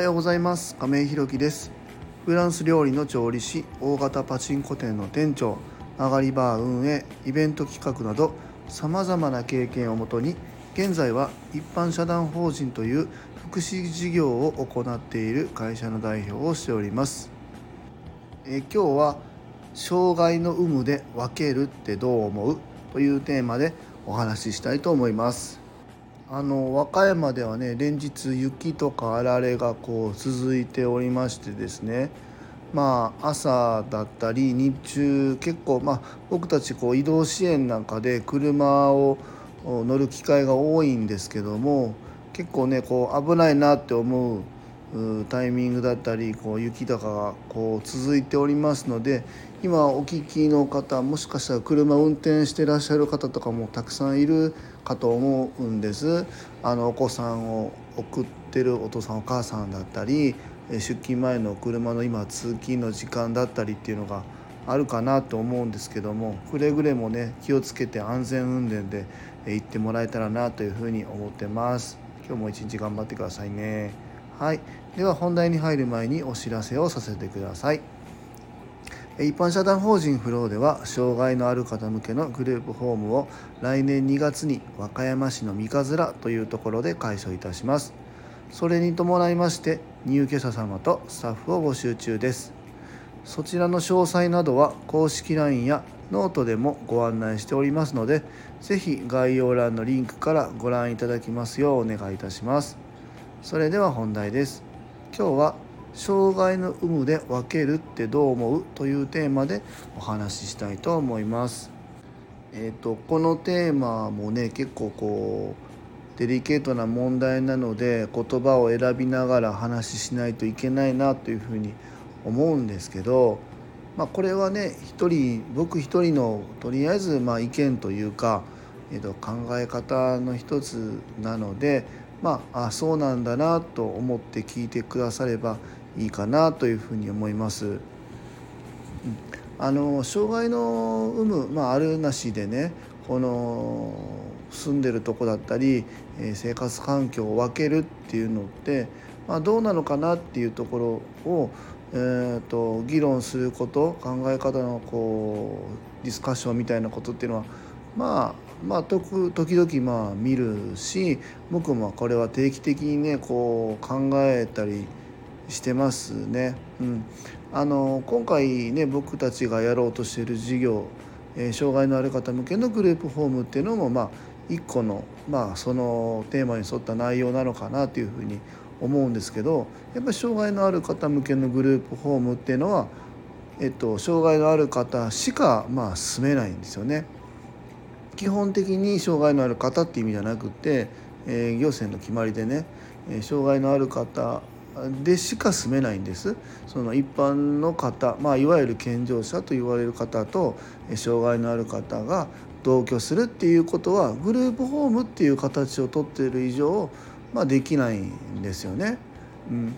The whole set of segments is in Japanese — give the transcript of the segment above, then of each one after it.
はようございます。亀井ひろきです。フランス料理の調理師大型パチンコ店の店長曲がりバー運営イベント企画などさまざまな経験をもとに現在は一般社団法人という福祉事業を行っている会社の代表をしております。え今日は障害の有無で分けるってどう思う？というテーマでお話ししたいと思います。あの和歌山ではね連日雪とかあられがこう続いておりましてですね。まあ朝だったり日中結構まあ僕たちこう移動支援なんかで車を乗る機会が多いんですけども結構ねこう危ないなって思うタイミングだったりこう雪とかがこう続いておりますので今お聞きの方もしかしたら車運転してらっしゃる方とかもたくさんいるかと思うんです。あのお子さんを送ってるお父さんお母さんだったり出勤前の車の今通勤の時間だったりっていうのがあるかなと思うんですけどもくれぐれもね気をつけて安全運転で行ってもらえたらなというふうに思ってます。今日も一日頑張ってくださいね。はい。では本題に入る前にお知らせをさせてください。一般社団法人フローでは障害のある方向けのグループホームを来年2月に和歌山市の三葛というところで開所いたします。それに伴いまして入居者様とスタッフを募集中です。そちらの詳細などは公式 LINE やノートでもご案内しておりますので是非概要欄のリンクからご覧いただきますようお願いいたします。それでは本題です。今日は障害の有無で分けるってどう思う？というテーマでお話ししたいと思います。えーと、このテーマもね結構こうデリケートな問題なので言葉を選びながら話ししないといけないなというふうに思うんですけど、まあ、これはね一人僕一人のとりあえずまあ意見というか、えー、と考え方の一つなのでまああそうなんだなと思って聞いてくださればいいかなというふうに思います。あの障害の有無、まあ、あるなしでねこの住んでるとこだったり生活環境を分けるっていうのって、まあ、どうなのかなっていうところを、えーと、議論すること考え方のこうディスカッションみたいなことっていうのはまあまあ時々まあ見るし僕もこれは定期的にねこう考えたりしてますね。うん、あの今回ね僕たちがやろうとしている事業、えー、障害のある方向けのグループホームっていうのもまあ一個のまあそのテーマに沿った内容なのかなというふうに思うんですけどやっぱり障害のある方向けのグループホームっていうのは、えっと、障害のある方しかまあ住めないんですよね。基本的に障害のある方っていう意味じゃなくて、えー、行政の決まりでね障害のある方でしか住めないんですその一般の方、まあ、いわゆる健常者と言われる方と障害のある方が同居するっていうことはグループホームっていう形をとっている以上、まあ、できないんですよね。うん、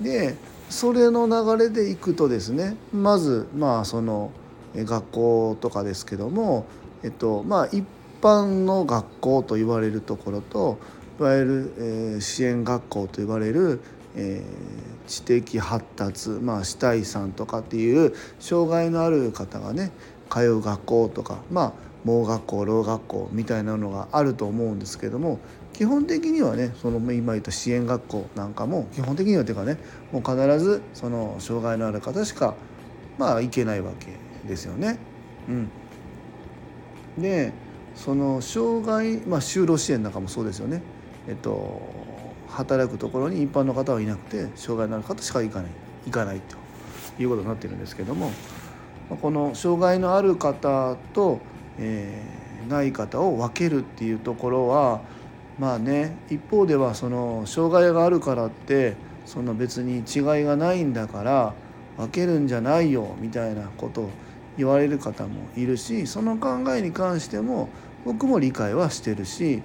でそれの流れでいくとですねまずまあその学校とかですけども、えっとまあ、一般の学校と言われるところといわゆる、えー、支援学校と言われるえー、知的発達、まあ、死体さんとかっていう障害のある方がね通う学校とかまあ盲学校ろう学校みたいなのがあると思うんですけども基本的にはねその今言った支援学校なんかも基本的にはというかねもう必ずその障害のある方しかまあ行けないわけですよね。うん、でその障害まあ就労支援なんかもそうですよね。えっと働くところに一般の方はいなくて障害のある方しか行かない行かないということになってるんですけどもこの障害のある方と、えー、ない方を分けるっていうところはまあね一方ではその障害があるからってその別に違いがないんだから分けるんじゃないよみたいなことを言われる方もいるしその考えに関しても僕も理解はしてるし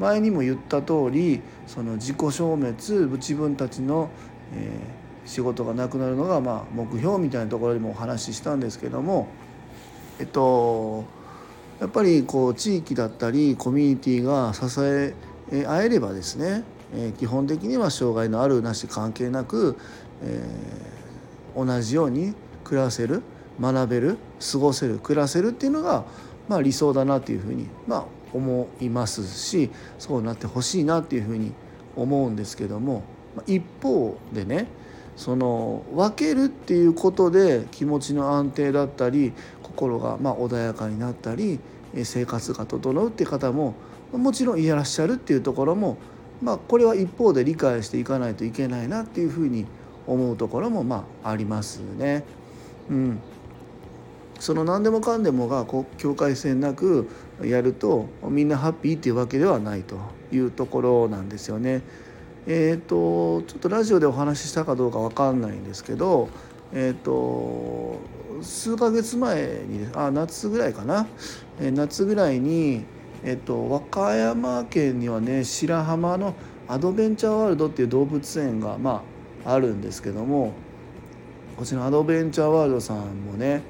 前にも言った通りその自己消滅自分たちの、えー、仕事がなくなるのがまあ目標みたいなところでもお話ししたんですけどもえっとやっぱりこう地域だったりコミュニティが支え合えればですねえー、基本的には障害のあるなし関係なく、えー、同じように暮らせる学べる過ごせる暮らせるっていうのが、まあ、理想だなっていうふうに、まあ、思いますしそうなってほしいなっていうふうに思うんですけども一方でねその分けるっていうことで気持ちの安定だったり心がま穏やかになったり生活が整うっていう方ももちろんいらっしゃるっていうところもまあこれは一方で理解していかないといけないなっていうふうに思うところもまあありますね。うん、その何でもかんでもがこう境界線なくやるとみんなハッピーっていうわけではないというところなんですよね。えーと、ちょっとラジオでお話ししたかどうか分かんないんですけど、えーと、数ヶ月前にあ夏ぐらいかな、え、夏ぐらいに、えーと、和歌山県にはね白浜のアドベンチャーワールドっていう動物園が、まあ、あるんですけどもこちらアドベンチャーワールドさんもね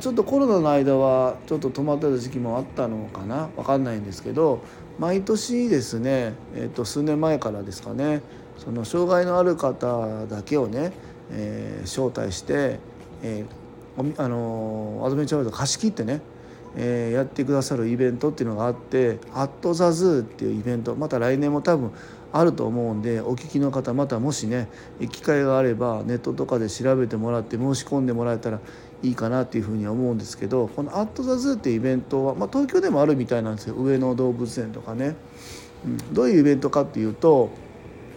ちょっとコロナの間はちょっと止まってた時期もあったのかな？分かんないんですけど毎年ですね、えー、と数年前からですかねその障害のある方だけをね、えー、招待して、えー、あのアドベンチャーワールド貸し切ってね、えー、やってくださるイベントっていうのがあって「アット・ザ・ズー」っていうイベントまた来年も多分あると思うんでお聞きの方またもしね機会があればネットとかで調べてもらって申し込んでもらえたらいいかなっていうふうに思うんですけどこの「アット・ザ・ズー」っていうイベントは、まあ、東京でもあるみたいなんですよ。上野動物園とかね、うん、どういうイベントかっていうと、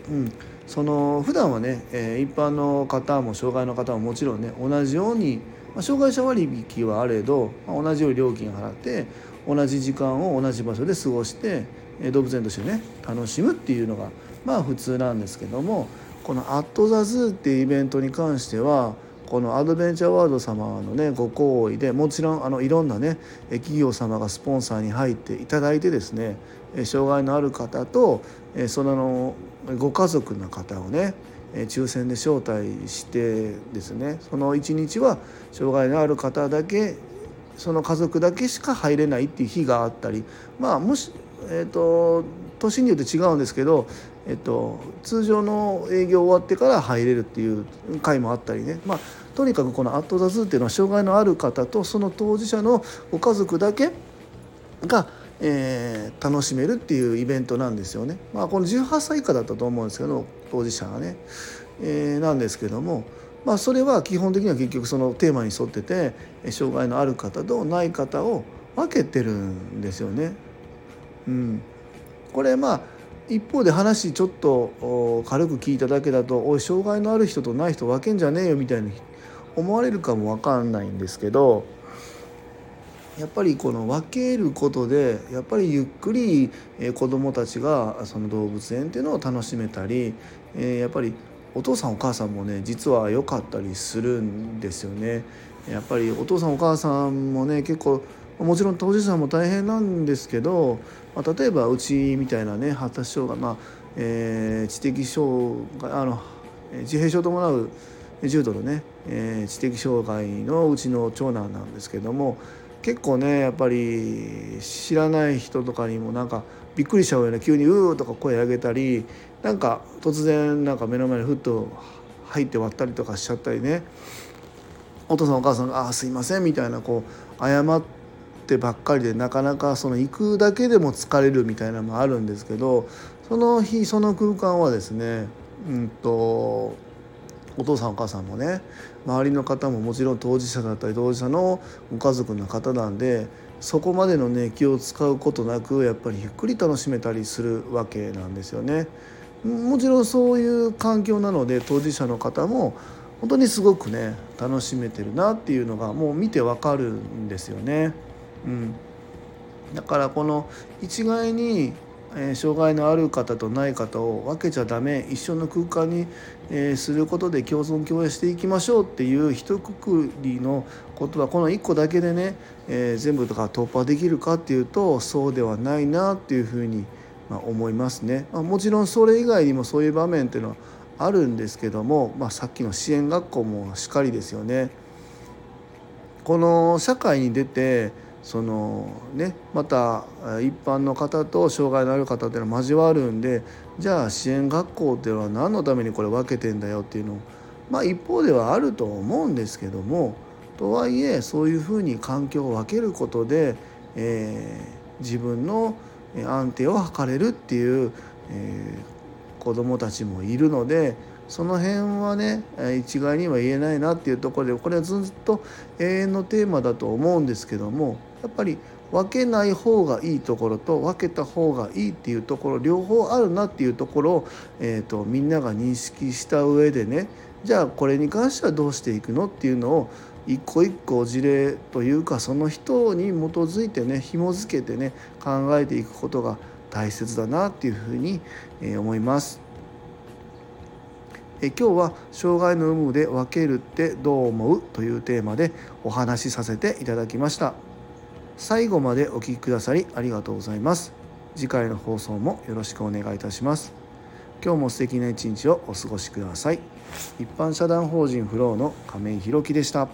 うん、その普段はね、えー、一般の方も障害の方ももちろんね同じように、まあ、障害者割引はあれど、まあ、同じように料金払って同じ時間を同じ場所で過ごして動物園としてね楽しむっていうのがまあ普通なんですけどもこの「アット・ザ・ズー」っていうイベントに関してはこのアドベンチャーワールド様のねご好意でもちろんあのいろんなね企業様がスポンサーに入っていただいてですね障害のある方とそのご家族の方をね抽選で招待してですねその一日は障害のある方だけその家族だけしか入れないっていう日があったりまあもしえっ、ー、と年によって違うんですけどえっと、通常の営業終わってから入れるっていう回もあったりね、まあ、とにかくこの「アット・ザ・ズー」っていうのは障害のある方とその当事者のご家族だけが、えー、楽しめるっていうイベントなんですよね。まあ、この18歳以下だったと思うんですけど当事者がね、えー、なんですけども。まあ、それは基本的には結局そのテーマに沿ってて障害のある方とない方を分けてるんですよね。うん、これまあ一方で話ちょっと軽く聞いただけだと「おい障害のある人とない人分けんじゃねえよ」みたいに思われるかも分かんないんですけどやっぱりこの分けることでやっぱりゆっくり子どもたちがその動物園っていうのを楽しめたりやっぱりお父さんお母さんもね実は良かったりするんですよね。やっぱりお父さんお母さんもね結構もちろん当事者も大変なんですけど、まあ、例えばうちみたいなね発達障害、まあえー、知的障害あの自閉症を伴う重度のね、えー、知的障害のうちの長男なんですけども結構ねやっぱり知らない人とかにもなんかびっくりしちゃうような急に「うー」とか声上げたりなんか突然なんか目の前にふっと入って割ったりとかしちゃったりね。お父さんお母さんが「ああすいません」みたいなこう謝ってってばっかりでなかなかその行くだけでも疲れるみたいなのもあるんですけどその日その空間はですねうんとお父さんお母さんもね周りの方ももちろん当事者だったり当事者のご家族の方なんでそこまでのね気を使うことなくやっぱりゆっくり楽しめたりするわけなんですよね。もちろんそういう環境なので当事者の方も本当にすごくね楽しめてるなっていうのがもう見てわかるんですよね。うん、だからこの一概に、えー、障害のある方とない方を分けちゃダメ一緒の空間に、えー、することで共存共栄していきましょうっていう一括りのことはこの1個だけでね、えー、全部とか突破できるかっていうとそうではないなっていうふうに、まあ、思いますね。まあ、もちろんそれ以外にもそういう場面っていうのはあるんですけども、まあ、さっきの支援学校もしっかりですよね。この社会に出てそのねまた一般の方と障害のある方っていうのは交わるんでじゃあ支援学校っていうのは何のためにこれ分けてんだよっていうのまあ一方ではあると思うんですけどもとはいえそういうふうに環境を分けることで、えー、自分の安定を図れるっていう、えー、子どもたちもいるのでその辺はね一概には言えないなっていうところでこれはずっと永遠のテーマだと思うんですけどもやっぱり分けない方がいいところと分けた方がいいっていうところ両方あるなっていうところを、えーと、みんなが認識した上でねじゃあこれに関してはどうしていくのっていうのを一個一個事例というかその人に基づいてね紐付けてね考えていくことが大切だなっていうふうに思います。え今日は「障害の有無で分けるってどう思う?」というテーマでお話しさせていただきました最後までお聴きくださりありがとうございます。次回の放送もよろしくお願いいたします。今日も素敵な一日をお過ごしください。一般社団法人フローの亀井弘樹でした。